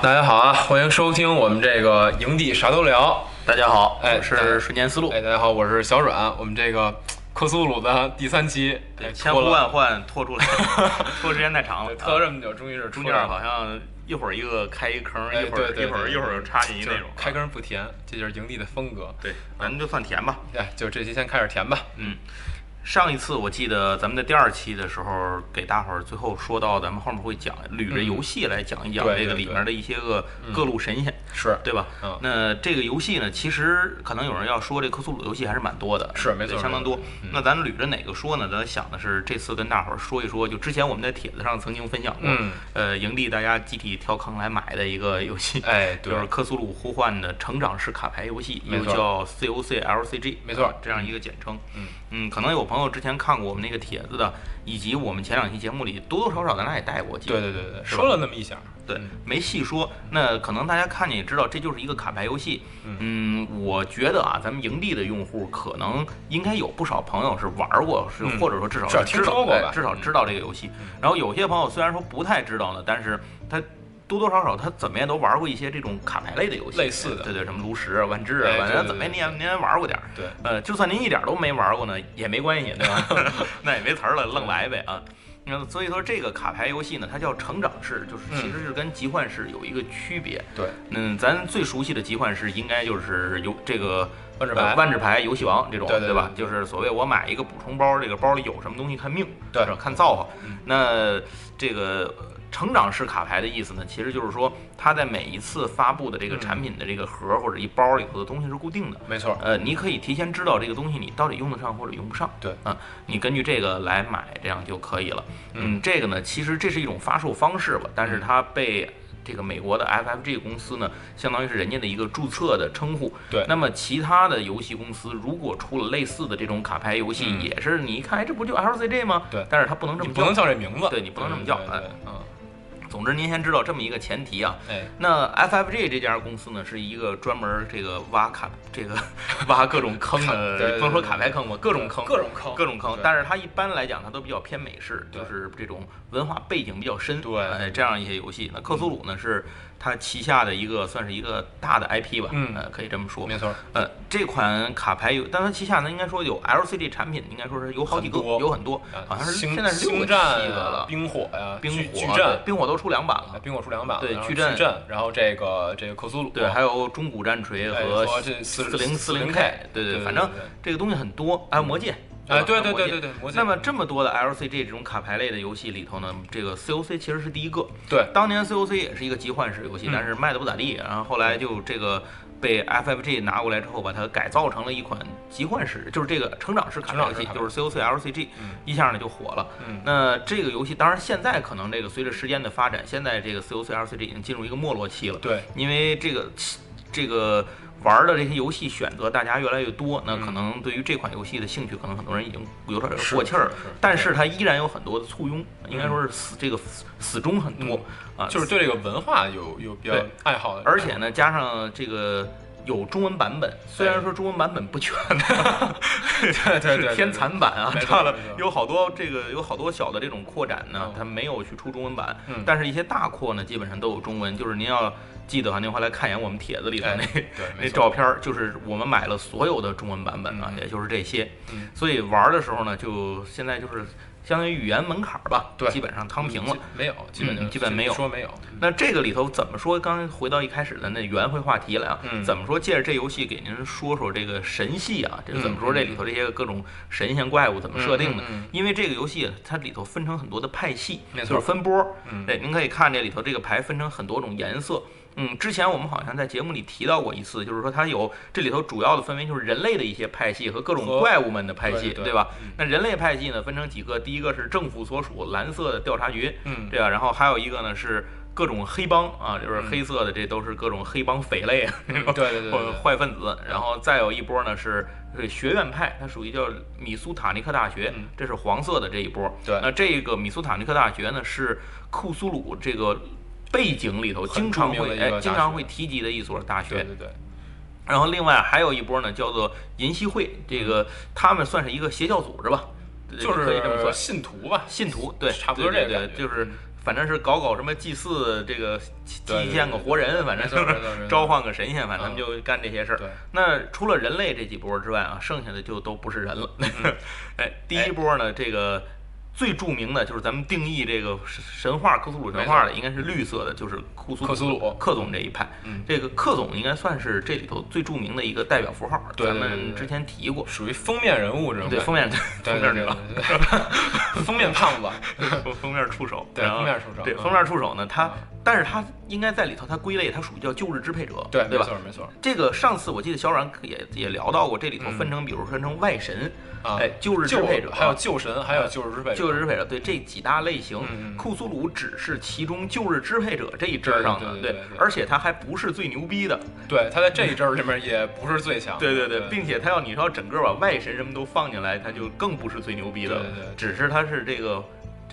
大家好啊，欢迎收听我们这个营地啥都聊。大家好，哎我是瞬间思路。哎，大家好，我是小阮。我们这个克苏鲁的第三期，哎千呼万唤拖出来，拖时间太长了，拖了这么久，终于是中间好像一会儿一个开一坑，哎一会儿一会儿一会儿插进去就是那种。开坑不填，这就是营地的风格。对，咱就算填吧。哎，就这期先开始填吧。嗯，上一次我记得咱们的第二期的时候，给大伙儿最后说到，咱们后面会讲捋着游戏来讲一讲这个里面的一些个各路神仙，是对吧？嗯那这个游戏呢，其实可能有人要说这克苏鲁游戏还是蛮多的，是没错相当多。嗯那咱捋着哪个说呢？咱想的是这次跟大伙儿说一说，就之前我们在帖子上曾经分享过，嗯呃，营地大家集体跳坑来买的一个游戏，哎，对就是克苏鲁呼唤的成长式卡牌游戏，又叫 COC LCG，没错啊这样一个简称。嗯嗯，可能有朋友之前看过我们那个帖子的，以及我们前两期节目里多多少少咱俩也带过，对对对对，说了那么一下。对嗯，没细说。那可能大家看见也知道，这就是一个卡牌游戏。嗯，我觉得啊，咱们营地的用户可能应该有不少朋友是玩过，是、嗯或者说至少听说过吧哎至少知道这个游戏。然后有些朋友虽然说不太知道呢，但是他。多多少少，他怎么也都玩过一些这种卡牌类的游戏，类似的对对，什么炉石啊、万智啊，反正怎么也您也您也玩过点儿。对，呃，就算您一点儿都没玩过呢，也没关系，对吧？那也没词儿了，愣来呗啊。那所以说这个卡牌游戏呢，它叫成长式，就是其实是跟集幻式有一个区别。对，嗯，咱最熟悉的集幻式应该就是游这个万智牌呃万智牌、游戏王这种，对吧？就是所谓我买一个补充包，这个包里有什么东西看命，对看造化嗯。那这个成长式卡牌的意思呢，其实就是说它在每一次发布的这个嗯产品的这个盒或者一包里头的东西是固定的。没错。呃，你可以提前知道这个东西你到底用得上或者用不上。对啊，你根据这个来买，这样就可以了。嗯，这个呢，其实这是一种发售方式吧，但是它被这个美国的 FFG 公司呢，相当于是人家的一个注册的称呼。对那么其他的游戏公司如果出了类似的这种卡牌游戏，嗯也是你一看，哎，这不就 LCG 吗？对但是它不能这么叫你不能。叫这名字，对你不能这么叫嗯，总之，您先知道这么一个前提啊。哎，那 FFG 这家公司呢，是一个专门这个挖卡这个 挖各种坑的，不能说卡牌坑吧，各种坑，各种坑，各种坑。但是它一般来讲，它都比较偏美式，就是这种文化背景比较深，对哎，这样一些游戏。那克苏鲁呢，是它旗下的一个算是一个大的 IP 吧，嗯。呃，可以这么说。没错，呃，这款卡牌有，但它旗下呢，应该说有 LCG 产品，应该说是有好几个很，有很多，好像是现在是六个了，冰火呀，冰矩矩火，阵对，冰火都出两版了。啊冰火出两版了，对矩阵阵，然后这个这个克苏鲁，对，还有中古战锤哎和四四零四零 40K 对对对反正这个东西很多，还有魔戒，哎，对对对对对，那么这么多的 LCG 这种卡牌类的游戏里头呢，这个 COC 其实是第一个。对。当年 COC 也是一个集幻式游戏，嗯。但是卖的不咋地，然后后来就这个被 FFG 拿过来之后，把它改造成了一款集幻式，就是这个成长式卡牌游戏，就是 COC LCG，嗯。一下呢就火了。嗯。那这个游戏当然现在可能这个随着时间的发展，现在这个 COC LCG 已经进入一个没落期了。对，因为这个这个玩的这些游戏选择大家越来越多，那嗯可能对于这款游戏的兴趣，可能很多人已经有点是过气儿了。但是它依然有很多的簇拥，应该说是死这个死死忠很多啊，就是对这个文化有有比较爱好的，而且呢，加上这个。有中文版本，虽然说中文版本不全，对对对，是偏残版啊差了有好多这个有好多小的这种扩展呢嗯，它没有去出中文版，嗯。但是一些大扩呢，基本上都有中文。就是您要记得哈，您回来看一眼我们帖子里头哎 那那照片儿，就是我们买了所有的中文版本啊，嗯。也就是这些。嗯。所以玩的时候呢，就现在就是相当于语言门槛儿吧，对基本上趟平了基。没有，基本基本没有说没有，那这个里头怎么说？刚才回到一开始的那圆回话题来啊，嗯怎么说？借着这游戏给您说说这个神系啊，这怎么说？这里头这些各种神仙怪物怎么设定的？因为这个游戏它里头分成很多的派系，就是分波。嗯对，您可以看这里头这个牌分成很多种颜色。嗯，之前我们好像在节目里提到过一次，就是说它有这里头主要的分为就是人类的一些派系和各种怪物们的派系，对对吧嗯？那人类派系呢分成几个，第一个是政府所属蓝色的调查局，嗯对吧？然后还有一个呢是各种黑帮啊，就是嗯黑色的，这都是各种黑帮匪类对对对对坏分子。然后再有一波呢是是学院派，它属于叫米苏塔尼克大学嗯，这是黄色的这一波。对那这个米苏塔尼克大学呢是库苏鲁这个背景里头经常会哎经常会提及的一所大学。对对对，然后另外还有一波呢叫做银溪会，这个他们算是一个邪教组织吧，就可以这么说。是。信徒吧，信徒对，差不多这个就是反正是搞搞什么祭祀，这个祭献个活人，反正没错没错没错。召唤个神仙，反正就干这些事儿。对，那除了人类这几波之外啊，剩下的就都不是人了。哎，第一波呢，这个最著名的就是咱们定义这个神话克苏鲁神话的，应该是绿色的，就是库苏克苏鲁克总这一派。嗯这个克总应该算是这里头最著名的一个代表符号，对对对对咱们之前提过。属于封面人物这种感觉。对封面对 封面者，对对对对封面胖子。封封面触手，对封面触手嗯对封面触手呢，他嗯但是他应该在里头，他归类，他属于叫旧日支配者，对，对吧？没错没错。这个上次我记得小冉也也聊到过，这里头嗯分成，比如分成外神，啊，哎，旧日支配者，还有旧神，还有旧日支配者。旧日支配者，对这几大类型，库苏鲁只是其中旧日支配者这一支儿上的，对而且他还不是最牛逼的，对，他在这一支儿里面也不是最强的。对对对，并且他要你说整个把外神什么都放进来，他就更不是最牛逼的，对对对只是他是这个，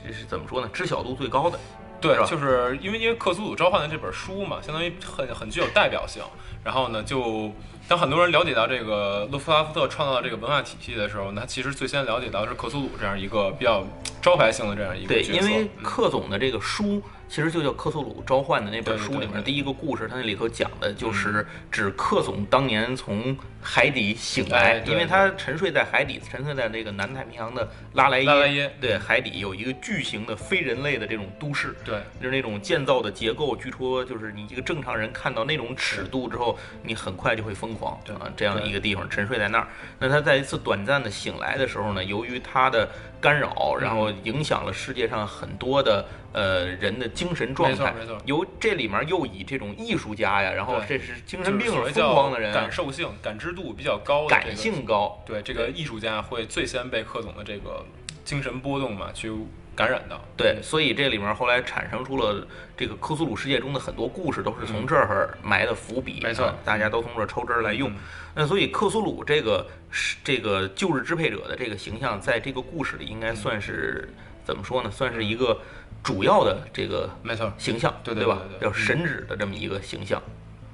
这是怎么说呢？知晓度最高的，对就是因为因为克苏鲁召唤的这本书嘛，相当于很很具有代表性。然后呢，就当很多人了解到这个洛夫拉夫特创造的这个文化体系的时候，那他其实最先了解到是克苏鲁这样一个比较招牌性的这样一个对。因为嗯。克总的这个书其实就叫《克苏鲁召唤》的那本书里面第一个故事，它那里头讲的就是指克总当年从海底醒来，因为他沉睡在海底，沉睡在那个南太平洋的拉莱耶，拉莱耶。对，海底有一个巨型的非人类的这种都市。对。就是那种建造的结构，据说就是你一个正常人看到那种尺度之后，你很快就会疯狂对啊！这样一个地方沉睡在那儿，那他在一次短暂的醒来的时候呢，由于他的干扰，然后影响了世界上很多的呃人的精神状态。没错没错。由这里面又以这种艺术家呀，然后这是精神病疯所谓叫狂的人啊感，受性、感知度比较高的、这个、感性高，对这个艺术家会最先被克总的这个精神波动嘛去感染的。对，所以这里面后来产生出了这个克苏鲁世界中的很多故事，都是从这儿埋的伏笔，没错。啊大家都从这儿抽汁儿来用。嗯。那所以克苏鲁这个是这个旧日支配者的这个形象，在这个故事里应该算是怎么说呢？算是一个主要的这个没错，形象，对对吧？叫神指的这么一个形象，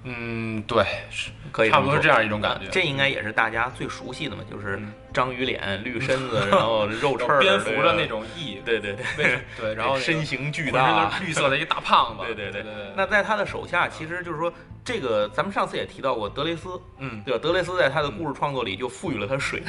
嗯，对，是可以差不多是这样一种感觉。这应该也是大家最熟悉的嘛，就是嗯章鱼脸、绿身子，然后肉翅、蝙蝠的那，种翼，对对对，对，然后身形巨大绿色的一大胖子，对对对那在他的手下，其实就是说，这个咱们上次也提到过德雷斯，嗯，对吧？德雷斯在他的故事创作里就赋予了他水的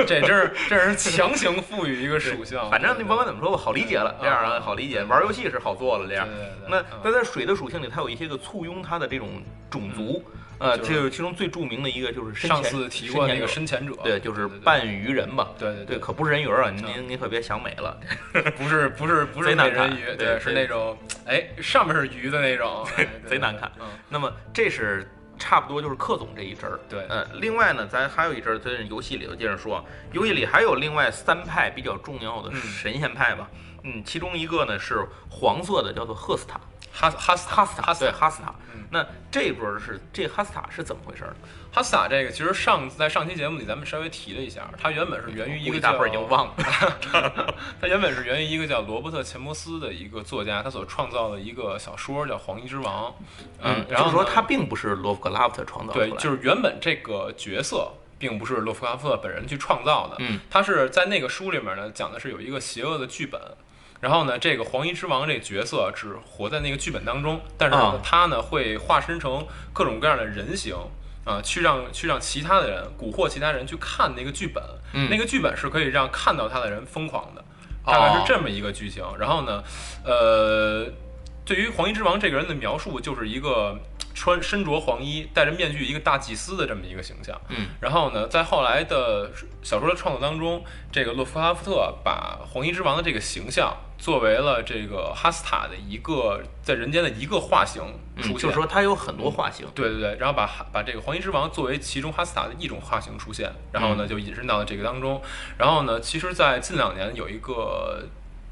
是 这真是这是强行赋予一个属性，反正你对甭管怎么说我，好理解了，这样啊，嗯好理解。玩游戏是好做了，这样。那嗯那在水的属性里，它有一些个簇拥它的这种种族，呃，就是这个其中最著名的一个就是上次提过那个深潜者对，就是半鱼人吧。对对对，可不是人鱼儿啊！您您您可别想美了。不是不是不是美人鱼，对是那种哎上面是鱼的那种，贼难看。嗯，那么这是差不多就是克总这一支儿。对，嗯，另外呢，咱还有一支儿，在游戏里头接着说，游戏里还有另外三派比较重要的嗯神仙派吧。嗯，其中一个呢是黄色的，叫做赫斯塔，哈哈斯哈斯塔，哈斯塔对哈斯塔嗯。那这波儿是这哈斯塔是怎么回事儿呢？哈萨这个其实上在上期节目里咱们稍微提了一下，它原本是源于一个大伙儿已经忘了。它原本是源于一个叫罗伯特·钱伯斯的一个作家，他所创造的一个小说叫《黄衣之王》。嗯，然后呢就是说他并不是罗夫克拉夫特创造的对，的，就是原本这个角色并不是洛夫克拉夫特本人去创造的，嗯，他是在那个书里面呢讲的是有一个邪恶的剧本。然后呢，这个黄衣之王这个角色只活在那个剧本当中，但是呢，啊他呢会化身成各种各样的人形，啊、去让去让其他的人蛊惑其他人去看那个剧本，嗯那个剧本是可以让看到他的人疯狂的，大概是哦这么一个剧情。然后呢，呃，对于黄衣之王这个人的描述，就是一个穿身着黄衣、戴着面具一个大祭司的这么一个形象。嗯，然后呢，在后来的小说的创作当中，这个洛夫哈夫特把黄衣之王的这个形象作为了这个哈斯塔的一个在人间的一个化形嗯出现。就是说他有很多化形。对对对，然后把把这个黄衣之王作为其中哈斯塔的一种化形出现，然后呢就引申到了这个当中。然后呢，其实，在近两年有一个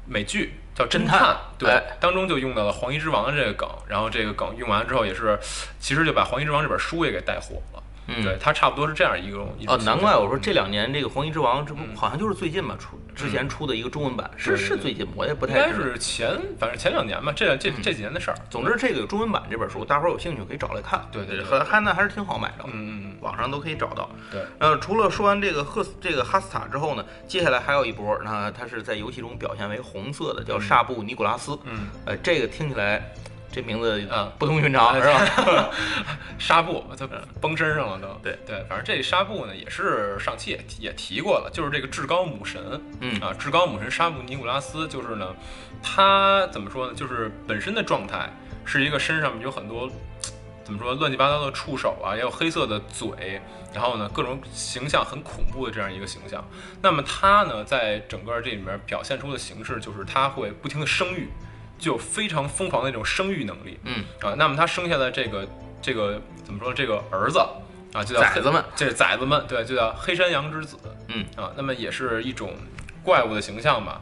美剧叫《侦侦探对，哎当中就用到了黄衣之王的这个梗，然后这个梗用完之后，也是其实就把黄衣之王这本书也给带火了。嗯对，它差不多是这样一种哦，难怪我说这两年这个《黄衣之王》这不好像就是最近吧出之前出的一个中文版，是是最近，我也不应该太知道。是前，反正前两年吧，这这这几年的事儿。总之，这个有中文版这本书，大伙儿有兴趣可以找来看。对对对还还那还是挺好买的，嗯嗯嗯，网上都可以找到。对，呃，除了说完这个赫斯这个哈斯塔之后呢，接下来还有一波，那它是在游戏中表现为红色的，叫煞布尼古拉斯。嗯，呃，这个听起来这名字啊不同寻常，是吧？纱布它崩身上了都。对对，反正这纱布呢也是上期也提也提过了，就是这个至高母神，嗯啊，至高母神纱布尼古拉斯，就是呢，他怎么说呢？就是本身的状态是一个身上面有很多。怎么说乱七八糟的触手啊，也有黑色的嘴，然后呢，各种形象很恐怖的这样一个形象。那么他呢，在整个这里面表现出的形式就是他会不停的生育，就有非常疯狂的那种生育能力。嗯啊，那么他生下的这个这个怎么说？这个儿子啊，就叫崽子们，这是崽子们，对，就叫黑山羊之子。嗯啊，那么也是一种怪物的形象吧。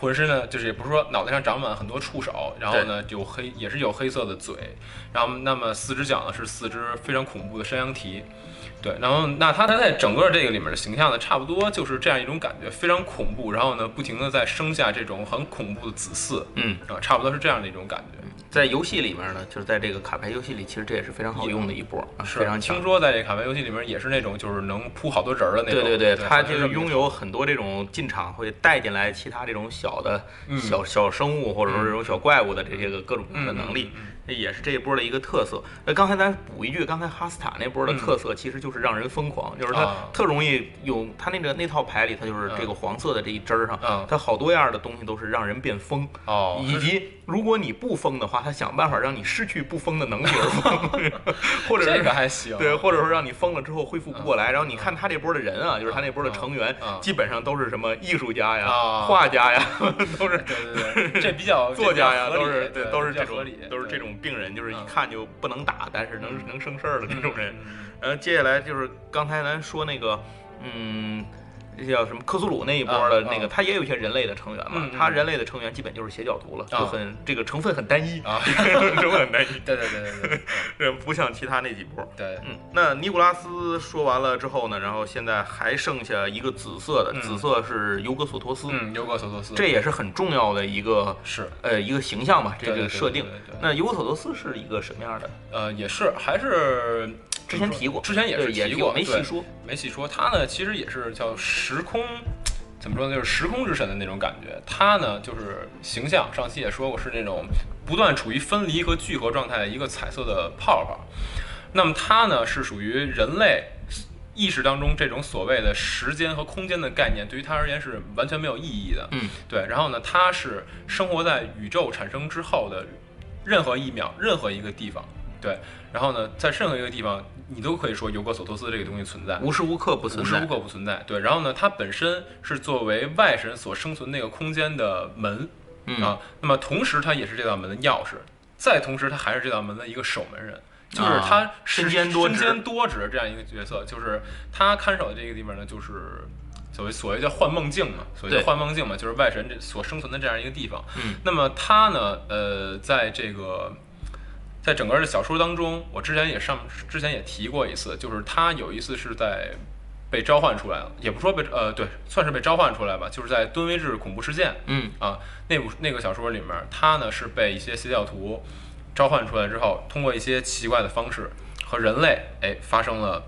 浑身呢，就是也不是说脑袋上长满很多触手，然后呢有黑，也是有黑色的嘴，然后那么四只脚呢是四只非常恐怖的山羊蹄，对，然后那他他在整个这个里面的形象呢，差不多就是这样一种感觉，非常恐怖，然后呢不停的在生下这种很恐怖的子嗣，嗯，啊，差不多是这样的一种感觉。在游戏里面呢，就是在这个卡牌游戏里，其实这也是非常好用的一波，啊是非常强听。说在这卡牌游戏里面也是那种就是能铺好多人儿的那种，对对对，它就就是拥有很多这种进场会带进来其他这种小的、嗯小小生物或者说这种小怪物的这些个各种各样的能力嗯嗯嗯，这也是这一波的一个特色。那刚才咱补一句，刚才哈斯塔那波的特色其实就是让人疯狂，就是它嗯啊特容易有它那个那套牌里，它就是这个黄色的这一针儿上嗯，它好多样的东西都是让人变疯，哦，以及如果你不疯的话，他想办法让你失去不疯的能力而疯，或者这是个还行，对，或者说让你疯了之后恢复不过来。然后你看他这波的人啊，就是他那波的成员基本上都是什么艺术家呀、啊画家呀，都是对对对，这比较作家呀，都这比较合理对都是这种都是这种病人，就是一嗯看就不能打，但是能能生事儿的那种人。嗯然后接下来就是刚才咱说那个，嗯。这叫什么？克苏鲁那一波的那个，他也有一些人类的成员嘛他人类的成员基本就是邪教徒了，啊就很这个成分很单一，啊，成分很单一，对对对对 对呃不像其他那几波。对，嗯，那尼古拉斯说完了之后呢，然后现在还剩下一个紫色的，嗯紫色是尤格索托斯，嗯，尤格索托斯，这也是很重要的一个是呃一个形象吧，这个设定。那尤格索托斯是一个什么样的？呃也是还是之前提过，之前也是也提过，对没细说。没细说。他呢，其实也是叫时空，怎么说呢？就是时空之神的那种感觉。他呢，就是形象，上期也说过，是那种不断处于分离和聚合状态的一个彩色的泡泡。那么他呢，是属于人类意识当中这种所谓的时间和空间的概念，对于他而言是完全没有意义的。嗯，对。然后呢，他是生活在宇宙产生之后的任何一秒、任何一个地方。对，然后呢，在任何一个地方，你都可以说尤格索托斯这个东西存在。无时无刻不存在。无时无刻不存在。对，然后呢，它本身是作为外神所生存那个空间的门、嗯啊，那么同时它也是这道门的钥匙，再同时它还是这道门的一个守门人，就是啊他身兼多职身兼多职这样一个角色，就是他看守的这个地方呢，就是。所谓所谓叫幻梦境嘛，所谓对叫幻梦境嘛，就是外神这所生存的这样一个地方。嗯，那么他呢，呃，在这个在整个的小说当中，我之前也上之前也提过一次，就是他有一次是在被召唤出来了，也不说被呃对，算是被召唤出来吧，就是在敦威治恐怖事件嗯啊那部那个小说里面，他呢是被一些邪教徒召唤出来之后，通过一些奇怪的方式和人类哎发生了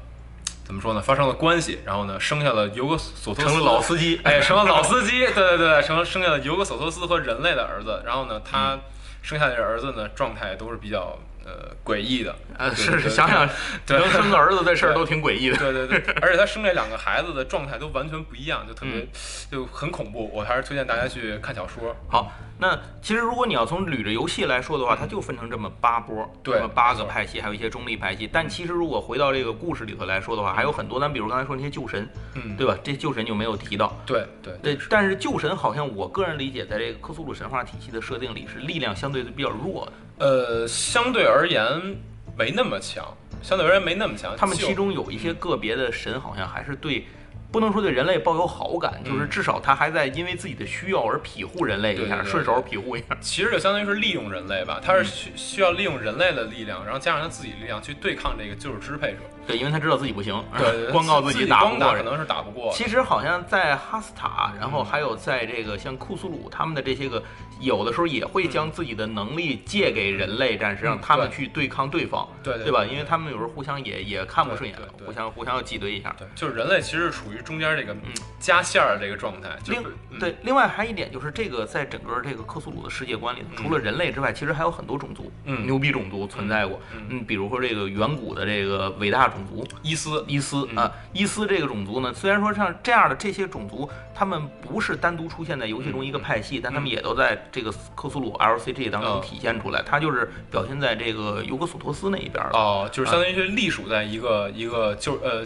怎么说呢？发生了关系，然后呢生下了尤格索托斯，成了老司机。哎，成了老司机，对对对，成了生下了尤格索托斯和人类的儿子。然后呢，他生下来的儿子呢，状态都是比较呃诡异的。呃，是是，想想 对能生个儿子这事儿都挺诡异的。对对对，而且他生这两个孩子的状态都完全不一样，就特别、就很恐怖。我还是推荐大家去看小说。好，那其实如果你要从捋着游戏来说的话，它就分成这么八波，对这么八个派系，还有一些中立派系。但其实如果回到这个故事里头来说的话，还有很多，咱比如刚才说那些旧神，嗯，对吧？这旧神就没有提到。对对对，但是旧神好像我个人理解，在这个克苏鲁神话体系的设定里，是力量相对比较弱的。呃，相对而言没那么强，相对而言没那么强。他们其中有一些个别的神，好像还是对不能说对人类抱有好感，就是嗯至少他还在因为自己的需要而庇护人类一下，对对对 顺手庇护一下。其实就相当于是利用人类吧，他是需需要利用人类的力量，然后加上他自己力量去对抗这个就是支配者。对，因为他知道自己不行，对，光靠自己打不过。光打可能是打不过。其实好像在哈斯塔，然后还有在这个像库苏鲁他们的这些个，有的时候也会将自己的能力借给人类战士，让他们去对抗对方，对对对吧？因为他们有时候互相也也看不顺眼互相互相要挤兑一下。对，就是人类其实是处于中间这个加线儿的这个状态，另嗯。对，另外还一点就是这个在整个这个克苏鲁的世界观里头，除了人类之外，其实还有很多种族，嗯。牛逼种族存在过。嗯嗯，比如说这个远古的这个伟大种族伊斯，伊斯嗯。啊，伊斯这个种族呢，虽然说像这样的这些种族，他们不是单独出现在游戏中一个派系，但他们也都在这个克苏鲁 LCG 当中嗯体现出来。它就是表现在这个尤格索托斯那一边了。哦，就是相当于是隶属在一个一个就呃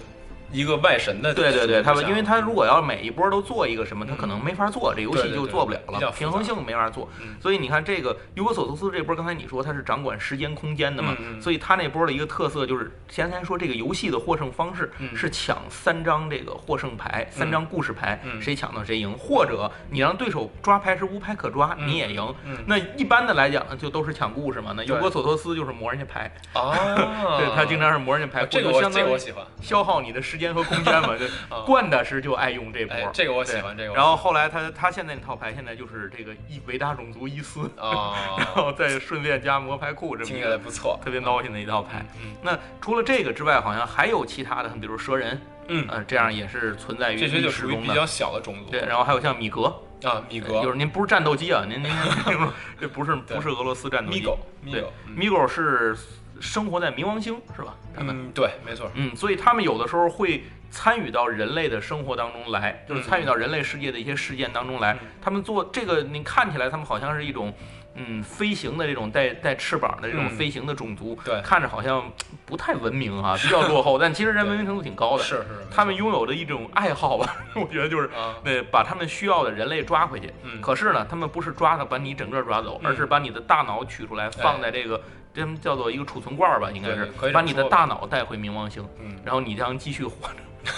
一个外神的对对对，他们们因为他如果要每一波都做一个什么，他可能没法做，这游戏就做不了了，平衡性没法做嗯。所以你看这个尤格索托斯这波，刚才你说他是掌管时间空间的嘛所以他那波的一个特色就是，先先说这个游戏的获胜方式嗯。是抢三张这个获胜牌，三张故事牌，嗯。谁抢到谁赢，或者你让对手抓牌时无牌可抓，嗯。你也赢。嗯。那一般的来讲呢，就都是抢故事嘛。那尤对格索托斯就是磨人家牌，哦，对他经常是磨人家牌，啊这个相当于消耗你的时间和空间嘛。就啊冠大师就爱用这波。哎，，这个我喜欢，这个然后后来他他现在那套牌现在就是这个一伟大种族伊斯，然哦，后再顺便加魔牌库这么听起来不错，特别闹心的一套牌。嗯。那除了这个之外，好像还有其他的，比如蛇人，嗯，呃，这样也是存在于这些历就属于比较。小的种族，对，然后还有像米格，啊，米格。就是您不是战斗机啊，您您您 这不是不是俄罗斯战斗机。米狗，米对米狗是生活在冥王星是吧？他们嗯，对，没错，嗯，所以他们有的时候会参与到人类的生活当中来，就是参与到人类世界的一些事件当中来。嗯他们做这个，你看起来他们好像是一种。嗯，飞行的这种带带翅膀的这种嗯飞行的种族，对看着好像不太文明啊，比较落后，但其实人文明程度挺高的。是是，他们拥有的一种爱好吧，我觉得就是，啊，呃，把他们需要的人类抓回去。嗯可是呢，他们不是抓的把你整个抓走，嗯而是把你的大脑取出来，放在这个这么叫做一个储存罐儿吧，应该是把你的大脑带回冥王星。嗯，然后你将继续活着，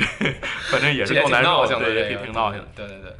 反正也是够难受的，闹心的，对，挺挺闹心的。对对对，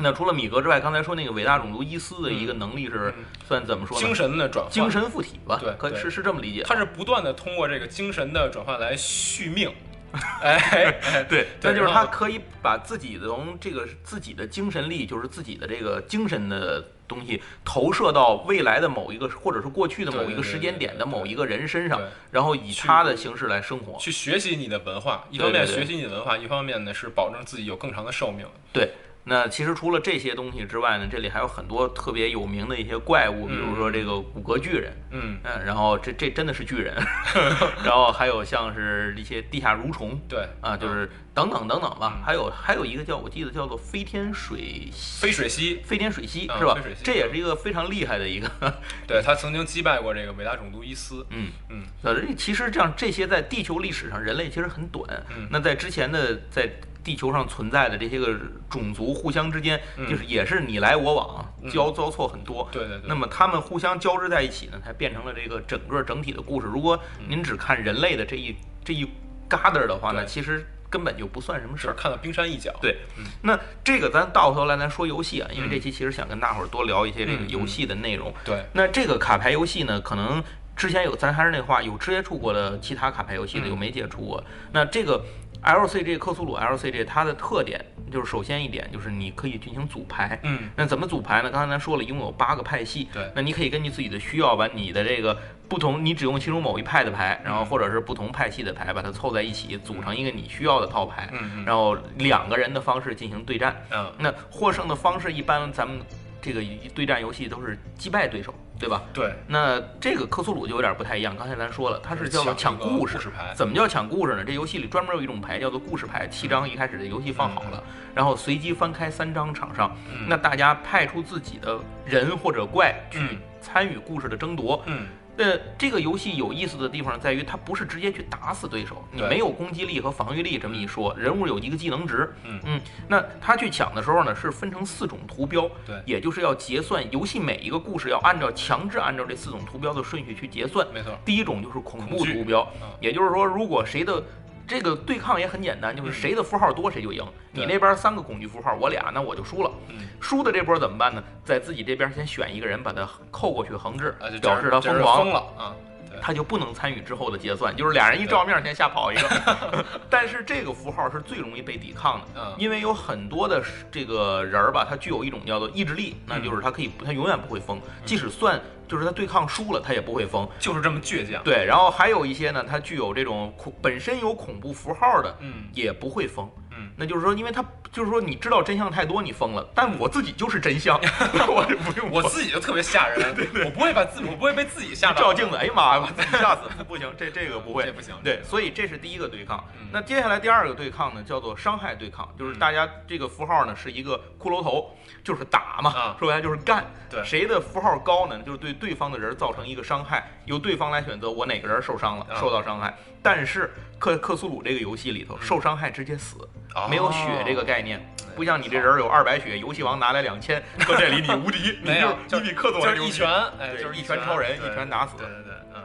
那除了米格之外，刚才说那个伟大种族伊斯的一个能力是嗯算怎么说呢？精神的转换，精神附体吧，对对可是是这么理解。它是不断的通过这个精神的转换来续命，哎，哎对，对那就是他可以把自己的从这个自己的精神力，就是自己的这个精神的东西投射到未来的某一个，或者是过去的某一个时间点的某一个人身上，然后以他的形式来生活。去学习你的文化，一方面学习你的文化，一方面呢是保证自己有更长的寿命。对，那其实除了这些东西之外呢，这里还有很多特别有名的一些怪物，比如说这个骨骼巨人，嗯，嗯，然后这这真的是巨人，然后还有像是一些地下蠕虫对。啊，就是等等等等吧嗯。还有还有一个叫我记得叫做飞天水飞水溪，飞天水溪啊是吧？这也是一个非常厉害的一个，对他曾经击败过这个伟大种族伊斯。嗯。嗯，呃，其实这样这些在地球历史上人类其实很短，嗯。那在之前的在。地球上存在的这些个种族互相之间，嗯就是也是你来我往，嗯交交错很多。对对对。那么他们互相交织在一起呢，才变成了这个整个整体的故事。如果您只看人类的这一这一疙瘩的话呢，其实根本就不算什么事儿。看到冰山一角。对嗯，那这个咱倒回头来咱说游戏啊，因为嗯这期其实想跟大伙儿多聊一些这个嗯游戏的内容。对那这个卡牌游戏呢，可能之前有，咱还是那话，有接触过的其他卡牌游戏的，嗯有没接触过。那这个 LCG 克苏鲁 LCG 它的特点就是，首先一点就是你可以进行组牌。嗯，那怎么组牌呢？刚才咱说了，一共有八个派系。对那你可以根据自己的需要，把你的这个不同，你只用其中某一派的牌，然后嗯或者是不同派系的牌，把它凑在一起，组成一个你需要的套牌。嗯嗯然后两个人的方式进行对战。嗯，那获胜的方式一般咱们这个对战游戏都是击败对手，对吧？对，那这个克苏鲁就有点不太一样，刚才咱说了，它是叫做抢故事。牌。怎么叫抢故事呢？这游戏里专门有一种牌叫做故事牌，七张一开始的游戏放好了，然后随机翻开三张场上，嗯那大家派出自己的人或者怪去嗯参与故事的争夺。嗯，呃，这个游戏有意思的地方在于，它不是直接去打死对手，你没有攻击力和防御力这么一说，人物有一个技能值，嗯那他去抢的时候呢，是分成四种图标，对也就是要结算游戏每一个故事要按照强制按照这四种图标的顺序去结算。没错。第一种就是恐怖图标嗯，也就是说，如果谁的这个对抗也很简单，就是谁的符号多谁就赢。你那边三个恐惧符号，我俩，那我就输了。嗯输的这波怎么办呢？在自己这边先选一个人，把他扣过去横置表示他疯疯狂疯了啊，对他就不能参与之后的结算，就是俩人一照面先吓跑一个。但是这个符号是最容易被抵抗的，嗯因为有很多的这个人儿吧，他具有一种叫做意志力，那就是他可以，他永远不会疯，即使算就是他对抗输了，他也不会疯。就是这么倔强。对，然后还有一些呢，他具有这种恐本身有恐怖符号的，嗯也不会疯。嗯，那就是说，因为他就是说，你知道真相太多，你疯了，但我自己就是真相，我就不用我自己就特别吓人，对我不会把自我不会被自己吓到。照镜子，哎呀妈呀，把自己吓死，不行，这这个不会，这不行对，所以这是第一个对抗。嗯。那接下来第二个对抗呢，叫做伤害对抗，就是大家这个符号呢是一个骷髅头，就是打嘛，啊。说白了就是干。对。谁的符号高呢，就是对对方的人造成一个伤害，由对方来选择我哪个人受伤了，啊。受到伤害。但是克克苏鲁这个游戏里头，受伤害直接死，哦没有血这个概念。不像你这人有二百血，游戏王拿来两千，搁这里你无敌，你就你比克总还牛就是一拳，哎，对就是一拳超人一拳打死。对对对，嗯，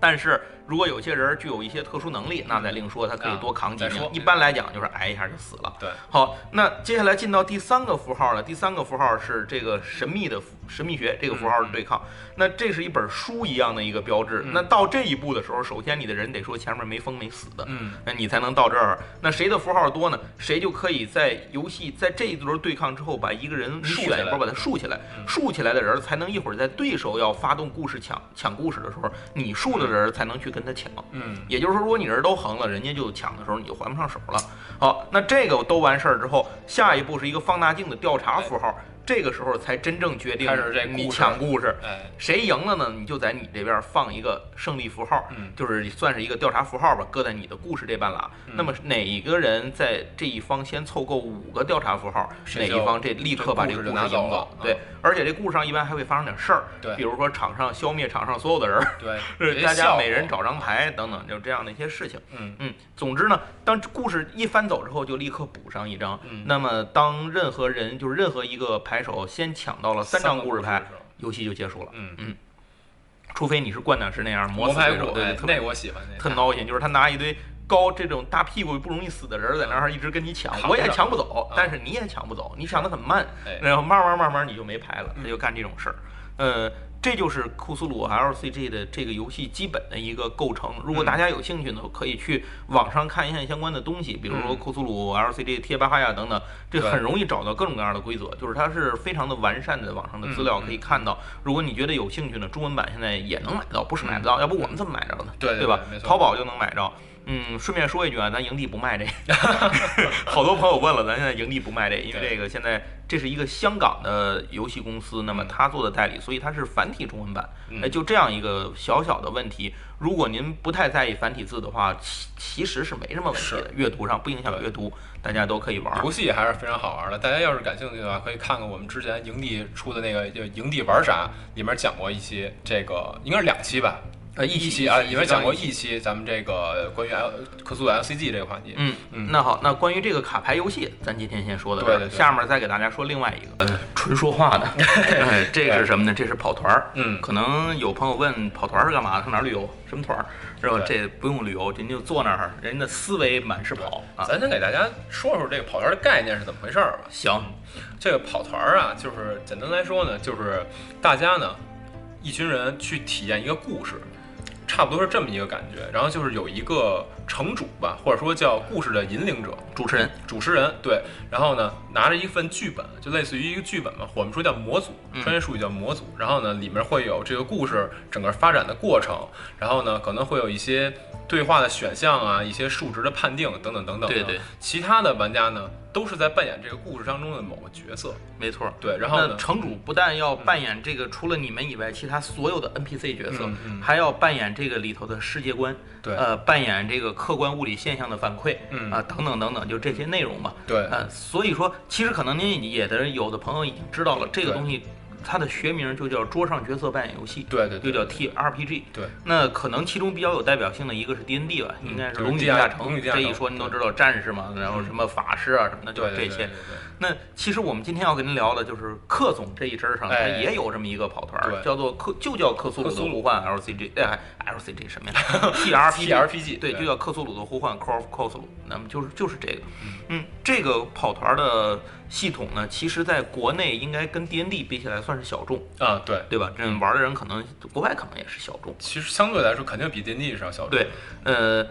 但是如果有些人具有一些特殊能力，那再另说，他可以啊多扛几年。一般来讲就是挨一下就死了。对，好，那接下来进到第三个符号了。第三个符号是这个神秘的符神秘学这个符号的对抗。那这是一本书一样的一个标志。嗯那到这一步的时候，首先你的人得说前面没疯没死的，嗯那你才能到这儿。那谁的符号多呢？谁就可以在游戏在这一轮对抗之后，把一个人竖起来或者把他竖起来，嗯竖起来的人才能一会儿在对手要发动故事抢抢故事的时候，你竖的人才能去跟他抢。嗯也就是说，如果你人都横了，人家就抢的时候，你就还不上手了。好，那这个都完事儿之后，下一步是一个放大镜的调查符号，这个时候才真正决定你抢故事。哎，谁赢了呢？你就在你这边放一个胜利符号，嗯就是算是一个调查符号吧，搁在你的故事这半拉。嗯那么哪一个人在这一方先凑够五个调查符号，哪一方这立刻把这个这故故事走。对啊，而且这故事上一般还会发生点事儿，对比如说场上消灭场上所有的人，对，是大家每人找张牌等等，就这样的一些事情。嗯嗯，总之呢，当故事一翻走之后，就立刻补上一张。嗯那么，当任何人就是任何一个牌手先抢到了三张故事牌，游戏就结束了。嗯。嗯，除非你是灌胆石那样磨魔死对手，对，那我喜欢那，特闹心，就是他拿一堆高这种大屁股不容易死的人在那儿一直跟你抢，我也抢不走啊，但是你也抢不走，你抢得很慢，哎。然后慢慢慢慢你就没牌了，嗯。他就干这种事儿。呃，这就是库苏鲁 LCG 的这个游戏基本的一个构成。如果嗯大家有兴趣呢，可以去网上看一下相关的东西，比如说嗯库苏鲁 LCG 贴吧呀等等，这很容易找到各种各样的规则，就是它是非常的完善的网上的资料嗯可以看到。如果你觉得有兴趣呢，中文版现在也能买到，不是买不到，要不我们怎么买着呢？对对吧淘宝就能买着。嗯，顺便说一句啊，咱营地不卖这个，好多朋友问了，咱现在营地不卖这个，因为这个现在这是一个香港的游戏公司，那么他做的代理，所以它是繁体中文版。嗯哎，就这样一个小小的问题，如果您不太在意繁体字的话，其其实是没什么问题的，阅读上不影响阅读，大家都可以玩儿。游戏还是非常好玩的。大家要是感兴趣的话，可以看看我们之前营地出的那个就营地玩啥，里面讲过一期，这个应该是两期吧，呃，一期期啊，里面讲过一期咱们这个关于 L 克苏鲁 LCG 这个话题。嗯嗯那好，那关于这个卡牌游戏，咱今天先说到这儿，对下面再给大家说另外一个，呃，纯说话的，哎，这个是什么呢？这是跑团儿。嗯可能有朋友问跑团儿是干嘛？上哪儿旅游？什么团儿？是吧？这不用旅游，人就坐那儿，人的思维满是跑啊。咱先给大家说说这个跑团的概念是怎么回事儿吧。行，这个跑团儿啊，就是简单来说呢，就是大家呢一群人去体验一个故事，差不多是这么一个感觉。然后就是有一个城主吧，或者说叫故事的引领者，主持人，主持人对，然后呢拿着一份剧本，就类似于一个剧本嘛，我们说叫模组，嗯专业术语叫模组。然后呢，里面会有这个故事整个发展的过程，然后呢可能会有一些对话的选项啊，一些数值的判定等等等等。对对，其他的玩家呢都是在扮演这个故事当中的某个角色。没错。对，然后，城主不但要扮演这个除了你们以外其他所有的 NPC 角色，嗯嗯还要扮演这个里头的世界观，对呃，扮演这个客观物理现象的反馈，嗯啊、等等等等，就这些内容嘛。对呃，所以说，其实可能您也的有的朋友已经知道了，这个东西它的学名就叫桌上角色扮演游戏，对对对，就叫 TRPG。对，那可能其中比较有代表性的一个是 D N D 吧，应该是龙与地下城。这一说您都知道战士嘛，然后什么法师啊什么的，就是这些。那其实我们今天要跟您聊的就是克总这一支上，他哎也有这么一个跑团叫做克，就叫克苏鲁克苏鲁的呼唤 LCG，哎，LCG 什么呀？TRPG。TRPG 对，就叫克苏鲁的呼唤 （Call of Cthulhu）。那么就是就是这个，嗯，这个跑团的系统呢，其实在国内应该跟 D N D 比起来算是小众，啊对，对吧？这玩的人可能国外可能也是小众。其实相对来说肯定比 D N D 是要小众。对，呃，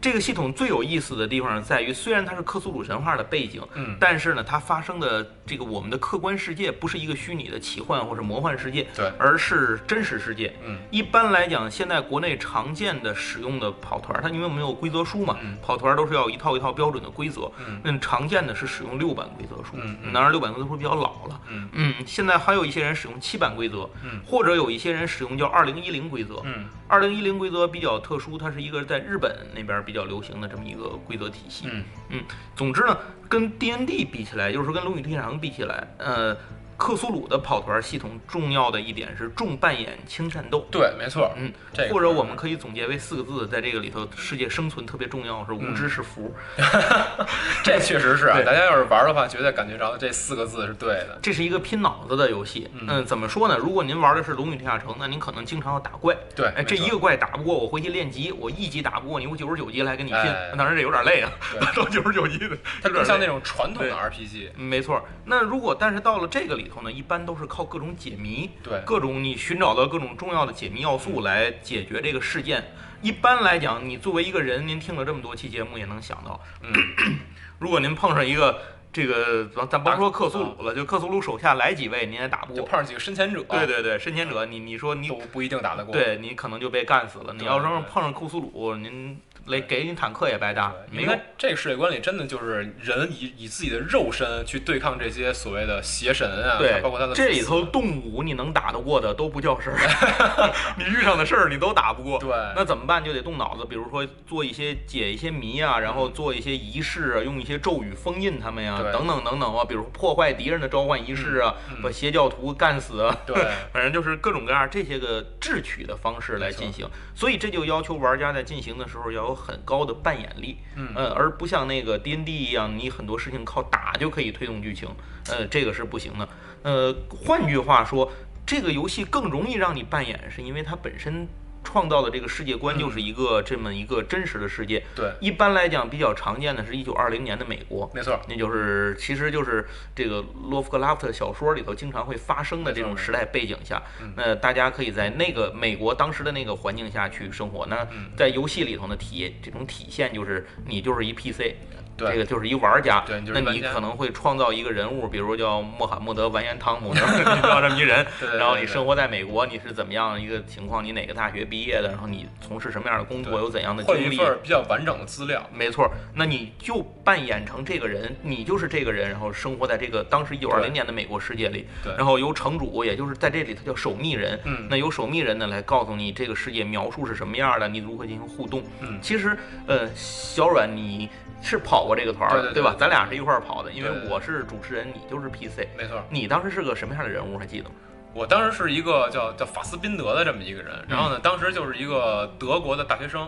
这个系统最有意思的地方在于，虽然它是克苏鲁神话的背景，嗯但是呢，它发生的这个我们的客观世界不是一个虚拟的奇幻或者魔幻世界，对而是真实世界。嗯，一般来讲，现在国内常见的使用的跑团，它因为我们有规则书嘛，嗯跑团都是要一套一套标准的规则。嗯嗯，常见的是使用六版规则书，嗯嗯当然六版规则书比较老了。嗯嗯，现在还有一些人使用七版规则，嗯或者有一些人使用叫二零一零规则。嗯二零一零规则比较特殊，它是一个在日本那边比较流行的这么一个规则体系。嗯总之呢，跟 D N D 比起来，就是说跟龙与地下城比起来，呃，克苏鲁的跑团系统重要的一点是重扮演轻战斗。对，没错。嗯，这个或者我们可以总结为四个字，在这个里头，世界生存特别重要，是无知是福。这确实是啊，对大家要是玩的话，绝对感觉着这四个字是对的。这是一个拼脑子的游戏。嗯嗯，怎么说呢？如果您玩的是龙与地下城，那您可能经常要打怪。对，哎，这一个怪打不过，我回去练级，我一级打不过你，我九十九级来跟你拼，哎当然这有点累啊，对 到九十九级的，它更像那种。传统的 RPG。嗯没错，那如果但是到了这个里头呢，一般都是靠各种解谜，对，各种你寻找到各种重要的解谜要素来解决这个事件。一般来讲，你作为一个人，您听了这么多期节目也能想到，嗯，如果您碰上一个这个，咱咱甭说克苏啊鲁了，就克苏鲁手下来几位，您也打不过。就碰上几个深潜者，对对对，深潜者，你你说你都不一定打得过。对你可能就被干死了。你要是对对碰上克苏鲁，您来给你坦克也白搭，没用因为。这个世界观里真的就是人以以自己的肉身去对抗这些所谓的邪神啊，对，包括他的这里头动武你能打得过的都不叫事儿，你遇上的事儿你都打不过。对，那怎么办？就得动脑子，比如说做一些解一些谜啊，然后做一些仪式啊，用一些咒语封印他们呀，对等等等等啊，比如破坏敌人的召唤仪式啊，嗯嗯把邪教徒干死啊，对反正就是各种各样这些个智取的方式来进行，所以这就要求玩家在进行的时候要有很高的扮演力，嗯呃，而不像那个 D N D 一样，你很多事情靠打就可以推动剧情，呃，这个是不行的。呃，换句话说，这个游戏更容易让你扮演，是因为它本身创造的这个世界观嗯就是一个这么一个真实的世界。对，一般来讲，比较常见的是一九二零年的美国。没错，那就是，其实就是这个洛夫克拉夫特小说里头经常会发生的这种时代背景下嗯，那大家可以在那个美国当时的那个环境下去生活。那嗯在游戏里头的，体这种体现就是你就是一 PC，对这个就是一玩家，对就是那一玩家你可能会创造一个人物，比如叫穆罕默德完颜汤姆，然后你知道这么一人，然后你生活在美国，你是怎么样一个情况？你哪个大学毕业的？然后你从事什么样的工作？有怎样的经历？一份比较完整的资料。没错，那你就扮演成这个人，你就是这个人，然后生活在这个当时一九二零年的美国世界里，对然后由城主，也就是在这里他叫守密人，嗯那由守密人呢来告诉你这个世界描述是什么样的，你如何进行互动。嗯其实，呃，小软你是跑过这个团儿对，吧？咱俩是一块儿跑的，因为我是主持人，你就是 PC。没错，你当时是个什么样的人物？还记得吗？我当时是一个叫叫法斯宾德的这么一个人，然后呢，当时就是一个德国的大学生，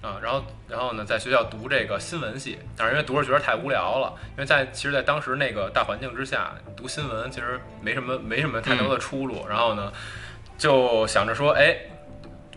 啊，然后然后呢，在学校读这个新闻系，但是因为读着觉得太无聊了，因为在其实，在当时那个大环境之下，读新闻其实没什么没什么太多的出路，然后呢，就想着说，哎。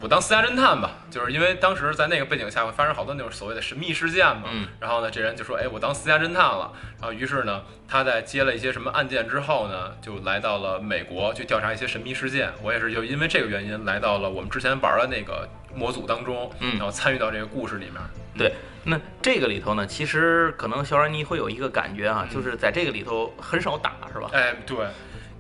我当私家侦探吧，就是因为当时在那个背景下会发生好多那种所谓的神秘事件嘛。嗯然后呢，这人就说：“哎，我当私家侦探了。”然后于是呢，他在接了一些什么案件之后呢，就来到了美国去调查一些神秘事件。我也是就因为这个原因来到了我们之前玩的那个模组当中，嗯然后参与到这个故事里面。对，那这个里头呢，其实可能小冉你会有一个感觉啊，就是在这个里头很少打，是吧？哎，对，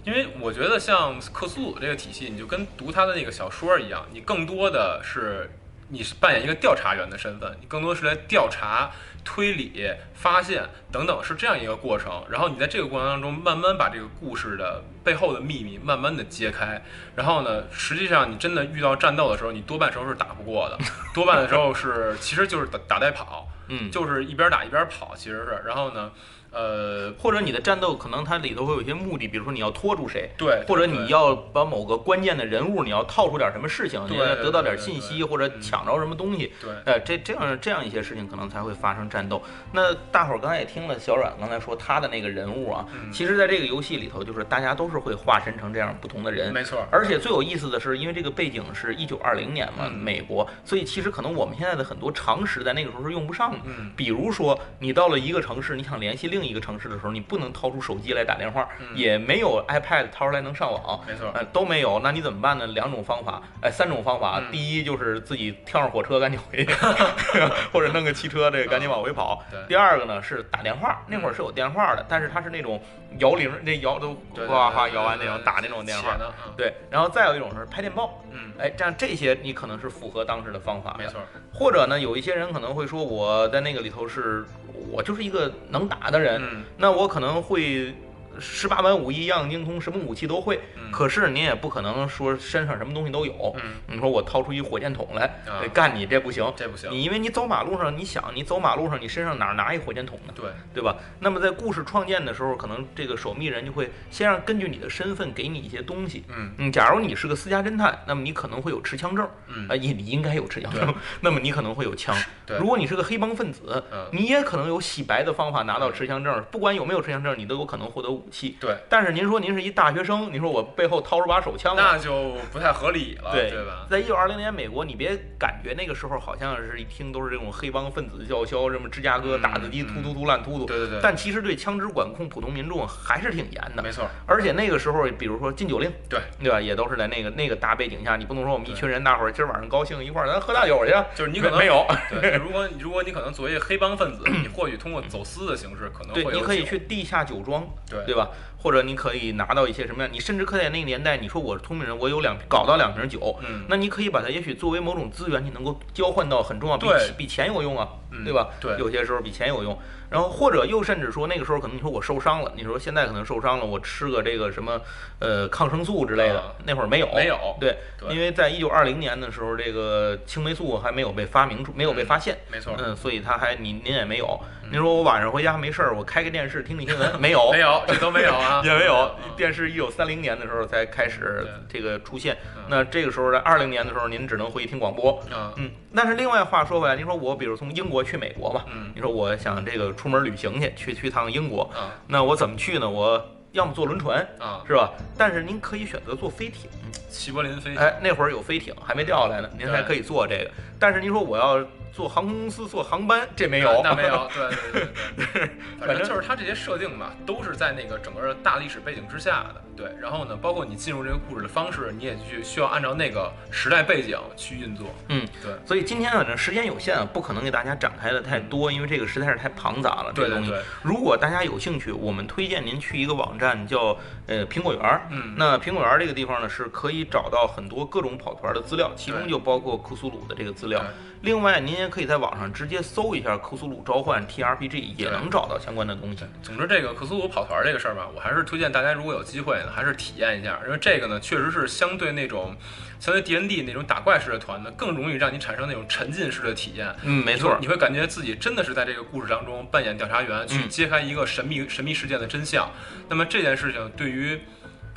因为我觉得像克苏鲁这个体系，你就跟读他的那个小说一样，你更多的是你是扮演一个调查员的身份，你更多是来调查、推理、发现等等，是这样一个过程。然后你在这个过程当中，慢慢把这个故事的背后的秘密慢慢的揭开。然后呢，实际上你真的遇到战斗的时候，你多半时候是打不过的，多半的时候是其实就是打打带跑。嗯，就是一边打一边跑，其实是。然后呢，呃，或者你的战斗可能它里头会有一些目的，比如说你要拖住谁，对，或者你要把某个关键的人物，你要套出点什么事情，你对要得到点信息，或者嗯抢着什么东西。对呃，这这样这样一些事情可能才会发生战斗。那大伙儿刚才也听了小阮刚才说他的那个人物啊，嗯其实在这个游戏里头，就是大家都是会化身成这样不同的人。没错，而且最有意思的是，因为这个背景是一九二零年嘛，嗯美国，所以其实可能我们现在的很多常识在那个时候是用不上的。嗯，比如说，你到了一个城市，你想联系另一个城市的时候，你不能掏出手机来打电话，嗯。也没有 iPad 掏出来能上网，没错，呃，都没有，那你怎么办呢？两种方法，哎，三种方法。嗯。第一就是自己跳上火车赶紧回去，或者弄个汽车，这个赶紧往回跑。对。第二个呢是打电话，那会儿是有电话的，但是它是那种摇铃，那摇都哗哗摇完那种打那种电话。对，然后再有一种是拍电报，嗯，哎，这样这些你可能是符合当时的方法的。没错，或者呢，有一些人可能会说我在那个里头是，我就是一个能打的人，嗯。那我可能会十八般武艺样样精通，什么武器都会。嗯可是你也不可能说身上什么东西都有。嗯，你说我掏出一火箭筒来、啊干你，这不行。这不行，你因为你走马路上，你想你走马路上，你身上哪儿拿一火箭筒呢？对，对吧？那么在故事创建的时候，可能这个守密人就会先让根据你的身份给你一些东西。嗯嗯，假如你是个私家侦探，那么你可能会有持枪证，嗯啊，你你应该有持枪证，那么你可能会有枪。对如果你是个黑帮分子，嗯你也可能有洗白的方法拿到持枪证，不管有没有持枪证，你都有可能获得武器。对，但是您说您是一大学生，你说我背后掏出把手枪来，那就不太合理了，对对吧？在一九二零年美国，你别感觉那个时候好像是一听都是这种黑帮分子叫嚣，什么芝加哥嗯打字机突突突烂突突，对对对，但其实对枪支管控普通民众还是挺严的。没错，而且那个时候，比如说禁酒令，对。对吧，也都是在那个那个大背景下，你不能说我们一群人大伙儿今儿晚上高兴一块儿咱喝大酒去，就是你可能没有，对，如果如果你可能作为黑帮分子，你或许通过走私的形式可能会你可以去地下酒庄，对对吧？或者你可以拿到一些什么样，你甚至可以在那个年代，你说我是聪明人，我有两搞到两瓶酒，嗯那你可以把它也许作为某种资源，你能够交换到很重要，比对比钱有用啊，嗯对吧？对有些时候比钱有用。然后或者又甚至说那个时候可能你说我受伤了，你说现在可能受伤了，我吃个这个什么呃抗生素之类的，啊那会儿没有，没有对，对因为在一九二零年的时候，这个青霉素还没有被发明出，没有被发现。没错，嗯，所以他还您您也没有。您说我晚上回家没事儿，我开个电视听听新闻，没有，没有，这都没有啊，也没有啊。电视一九三零年的时候才开始这个出现嗯，那这个时候在二零年的时候，您只能回去听广播。啊，嗯，但是另外话说回来，您说我比如从英国去美国嘛，嗯你说我想这个出门旅行去，去去趟英国，啊那我怎么去呢？我要么坐轮船，啊，是吧？但是您可以选择坐飞艇。齐柏林飞艇，哎，那会儿有飞艇还没掉下来呢，您还可以坐这个。但是您说我要坐航空公司坐航班，这没有，那没有，对对对对。对，反正反正就是它这些设定嘛，都是在那个整个大历史背景之下的，对。然后呢，包括你进入这个故事的方式，你也去需要按照那个时代背景去运作，嗯，对。所以今天反正时间有限啊，不可能给大家展开的太多，因为这个实在是太庞杂了。这个东西，对对对，如果大家有兴趣，我们推荐您去一个网站叫呃苹果园儿。嗯，那苹果园儿这个地方呢，是可以找到很多各种跑团的资料，其中就包括库苏鲁的这个资料。另外，您也可以在网上直接搜一下库苏鲁召唤 TRPG，也能找到相关的东西。总之，这个克苏鲁跑团这个事儿吧，我还是推荐大家，如果有机会呢，还是体验一下，因为这个呢，确实是相对那种，相对 D N D 那种打怪式的团呢，更容易让你产生那种沉浸式的体验。嗯，没错会，你会感觉自己真的是在这个故事当中扮演调查员，去嗯揭开一个神秘神秘事件的真相。那么这件事情对于于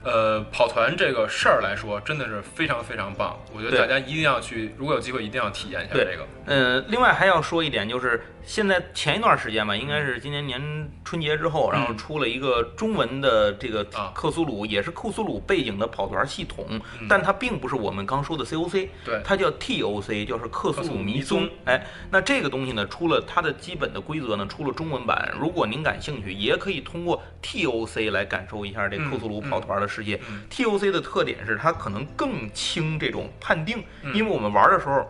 呃跑团这个事儿来说，真的是非常非常棒。我觉得大家一定要去，如果有机会一定要体验一下对这个。呃，另外还要说一点，就是现在前一段时间吧，应该是今年年春节之后，然后嗯出了一个中文的这个啊克苏鲁，也是克苏鲁背景的跑团系统，嗯但它并不是我们刚说的 COC，对它叫 TOC，就是克苏鲁鲁迷迷踪踪。哎，那这个东西呢，出了它的基本的规则呢，出了中文版。如果您感兴趣，也可以通过 TOC 来感受一下这嗯克苏鲁跑团的世界。嗯 TOC 的特点是它可能更轻这种判定，嗯因为我们玩的时候。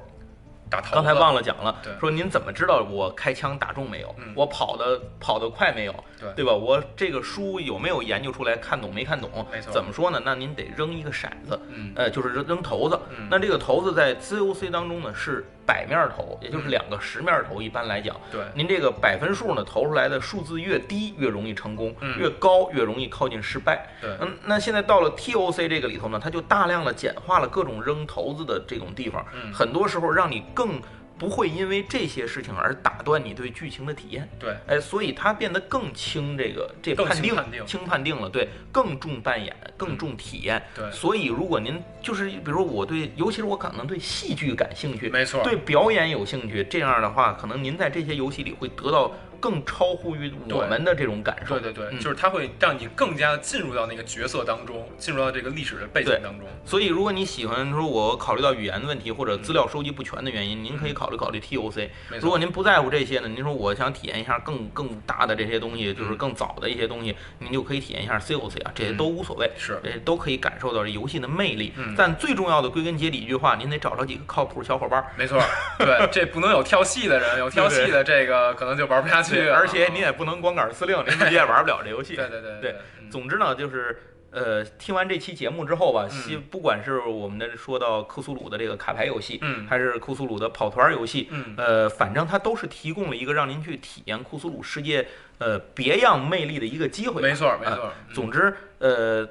打头刚才忘了讲了，说您怎么知道我开枪打中没有？嗯我跑的跑得快没有？对对吧？我这个书有没有研究出来看懂没看懂？没错怎么说呢？那您得扔一个骰子，嗯呃，就是扔扔骰子。嗯那这个骰子在 COC 当中呢是百面投，也就是嗯两个十面投。一般来讲，对您这个百分数呢投出来的数字越低越容易成功，嗯越高越容易靠近失败。对嗯，那现在到了 TOC 这个里头呢，它就大量的简化了各种扔骰子的这种地方，嗯很多时候让你更不会因为这些事情而打断你对剧情的体验。对，哎，所以它变得更轻这个这更判定轻判定轻判定了，对，更重扮演，更重体验。对所以如果您就是比如说我对，尤其是我可能对戏剧感兴趣，没错，对表演有兴趣，这样的话，可能您在这些游戏里会得到更超乎于我们的这种感受。对对对，嗯就是它会让你更加进入到那个角色当中，进入到这个历史的背景当中。所以，如果你喜欢说，我考虑到语言的问题或者资料收集不全的原因，您可以考虑考虑 TOC。没错如果您不在乎这些呢，您说我想体验一下更更大的这些东西，就是更早的一些东西，您就可以体验一下 COC 啊，这些都无所谓，是这都可以感受到这游戏的魅力。嗯但最重要的，归根结底一句话，您得找着几个靠谱小伙伴儿。没错，对，这不能有跳戏的人，有跳戏的这个可能就玩不下去了。而且你也不能光杆司令，你自己也玩不了这游戏。对对对对嗯总之呢，就是呃，听完这期节目之后吧，不管是我们的说到克苏鲁的这个卡牌游戏，嗯还是库苏鲁的跑团游戏，嗯呃，反正它都是提供了一个让您去体验库苏鲁世界呃别样魅力的一个机会。没错没啊错。嗯总之，呃，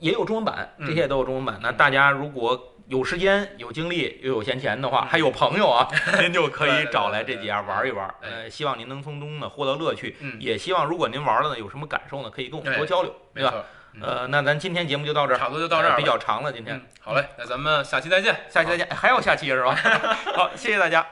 也有中文版，嗯这些都有中文版。那大家如果有时间、有精力又有闲钱的话，还有朋友啊，您就可以找来这几家玩一玩。哎呃，希望您能从中呢获得乐趣，嗯也希望如果您玩了呢有什么感受呢，可以跟我们哎多交流，对吧？呃，那咱今天节目就到这儿，差不多就到这儿比较长了，今天嗯，好嘞，那咱们下期再见。下期再见，哎还有下期是吧？好，谢谢大家。